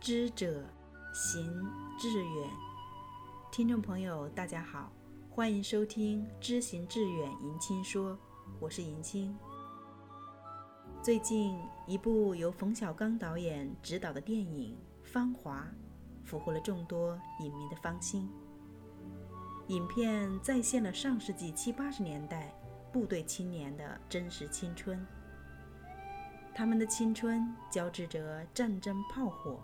知者行志远，听众朋友，大家好，欢迎收听《知行志远》迎亲说，我是迎亲。最近，一部由冯小刚导演执导的电影《芳华》，俘获了众多影迷的芳心。影片再现了上世纪七八十年代部队青年的真实青春。他们的青春交织着战争炮火，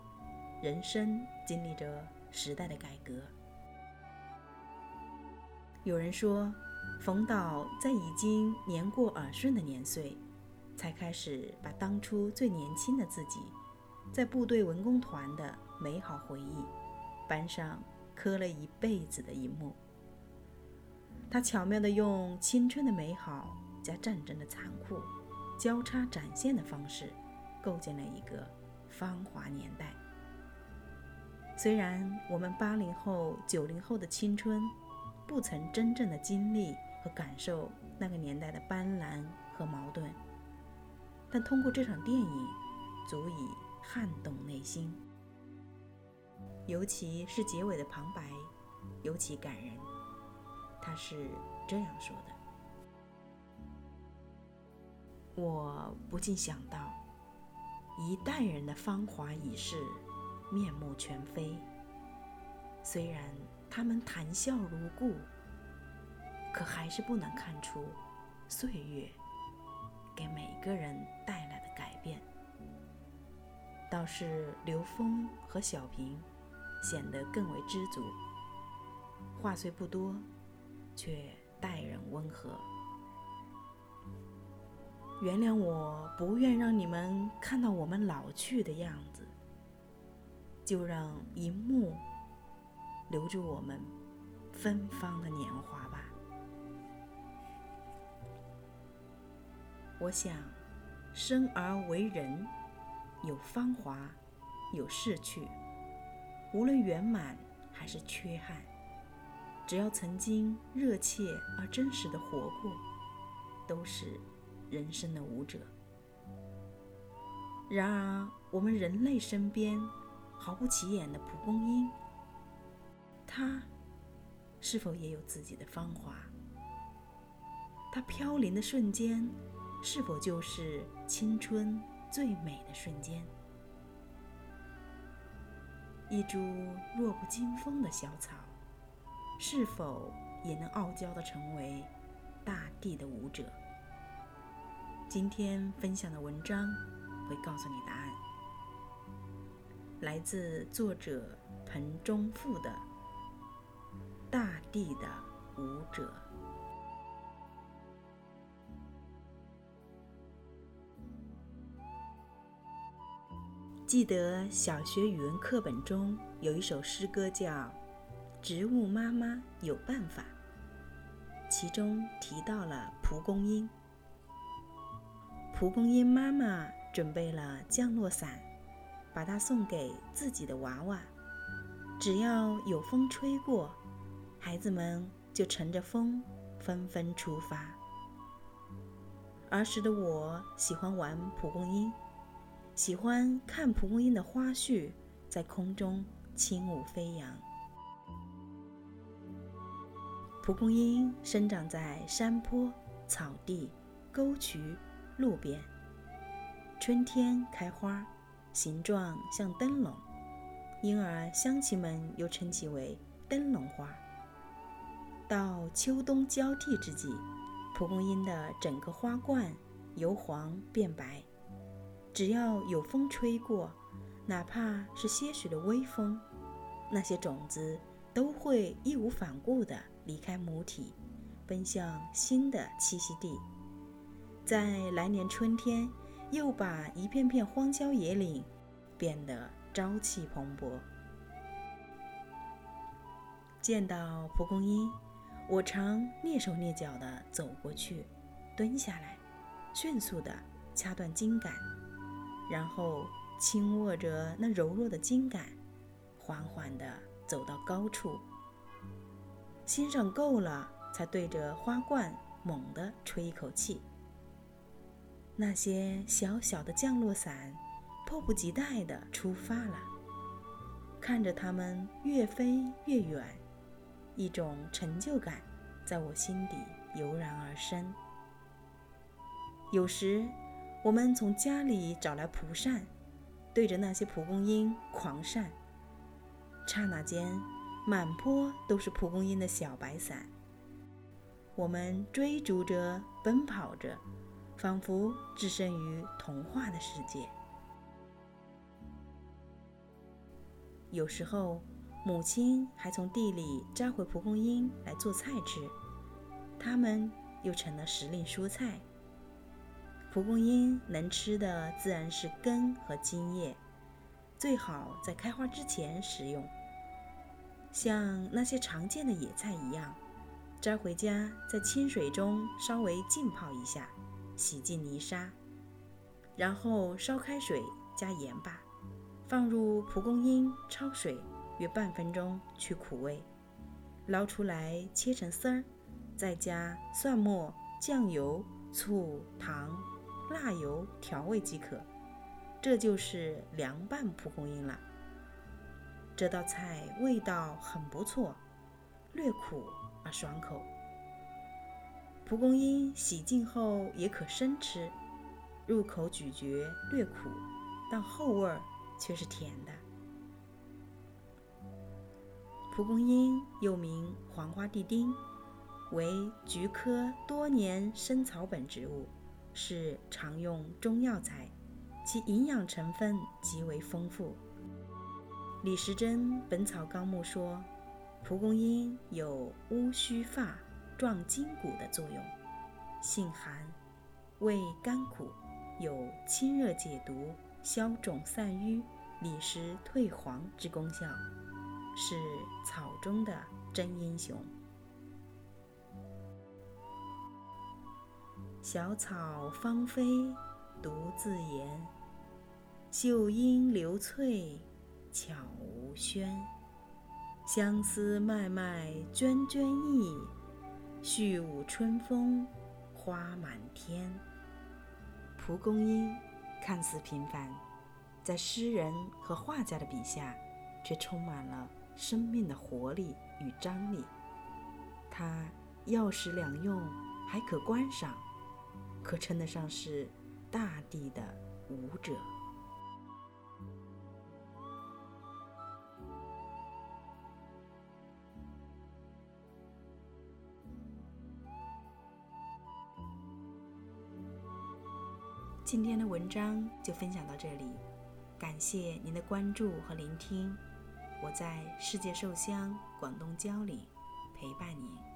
人生经历着时代的改革。有人说，冯导在已经年过耳顺的年岁，才开始把当初最年轻的自己，在部队文工团的美好回忆，搬上刻了一辈子的一幕。他巧妙地用青春的美好加战争的残酷。交叉展现的方式，构建了一个芳华年代。虽然我们八零后、九零后的青春，不曾真正的经历和感受那个年代的斑斓和矛盾，但通过这场电影，足以撼动内心。尤其是结尾的旁白，尤其感人。他是这样说的。我不禁想到，一代人的芳华已逝，面目全非。虽然他们谈笑如故，可还是不能看出岁月给每个人带来的改变。倒是刘峰和小平显得更为知足，话虽不多，却待人温和。原谅我不愿让你们看到我们老去的样子，就让一幕留住我们芬芳的年华吧。我想，生而为人，有芳华，有逝去，无论圆满还是缺憾，只要曾经热切而真实的活过，都是。人生的舞者。然而，我们人类身边毫不起眼的蒲公英，它是否也有自己的芳华？它飘零的瞬间，是否就是青春最美的瞬间？一株弱不禁风的小草，是否也能傲娇的成为大地的舞者？今天分享的文章会告诉你答案，来自作者彭中富的《大地的舞者》。记得小学语文课本中有一首诗歌叫《植物妈妈有办法》，其中提到了蒲公英。蒲公英妈妈准备了降落伞，把它送给自己的娃娃。只要有风吹过，孩子们就乘着风纷纷出发。儿时的我喜欢玩蒲公英，喜欢看蒲公英的花絮在空中轻舞飞扬。蒲公英生长在山坡、草地、沟渠。路边，春天开花，形状像灯笼，因而乡亲们又称其为灯笼花。到秋冬交替之际，蒲公英的整个花冠由黄变白，只要有风吹过，哪怕是些许的微风，那些种子都会义无反顾地离开母体，奔向新的栖息地。在来年春天，又把一片片荒郊野岭变得朝气蓬勃。见到蒲公英，我常蹑手蹑脚地走过去，蹲下来，迅速地掐断茎秆，然后轻握着那柔弱的茎秆，缓缓地走到高处，欣赏够了，才对着花冠猛地吹一口气。那些小小的降落伞，迫不及待地出发了，看着它们越飞越远，一种成就感在我心底油然而生。有时，我们从家里找来蒲扇，对着那些蒲公英狂扇，刹那间，满坡都是蒲公英的小白伞。我们追逐着，奔跑着，仿佛置身于童话的世界。有时候，母亲还从地里摘回蒲公英来做菜吃，它们又成了时令蔬菜。蒲公英能吃的自然是根和茎叶，最好在开花之前食用。像那些常见的野菜一样，摘回家在清水中稍微浸泡一下，洗净泥沙，然后烧开水加盐巴。放入蒲公英，焯水约半分钟去苦味，捞出来切成丝儿，再加蒜末、酱油、醋、糖、辣油调味即可。这就是凉拌蒲公英了。这道菜味道很不错，略苦而爽口。蒲公英洗净后也可生吃，入口咀嚼略苦，但后味儿。却是甜的。蒲公英又名黄花地丁，为菊科多年生草本植物，是常用中药材，其营养成分极为丰富。李时珍《本草纲目》说，蒲公英有乌须发、壮筋骨的作用，性寒，味甘苦，有清热解毒。消肿散瘀、理湿退黄之功效，是草中的真英雄。小草芳菲独自妍，秀英流翠悄无喧。相思脉脉涓涓意，续舞春风花满天。蒲公英。看似平凡，在诗人和画家的笔下，却充满了生命的活力与张力。它药食两用，还可观赏，可称得上是大地的舞者。今天的文章就分享到这里，感谢您的关注和聆听。我在世界寿乡广东蕉岭陪伴您。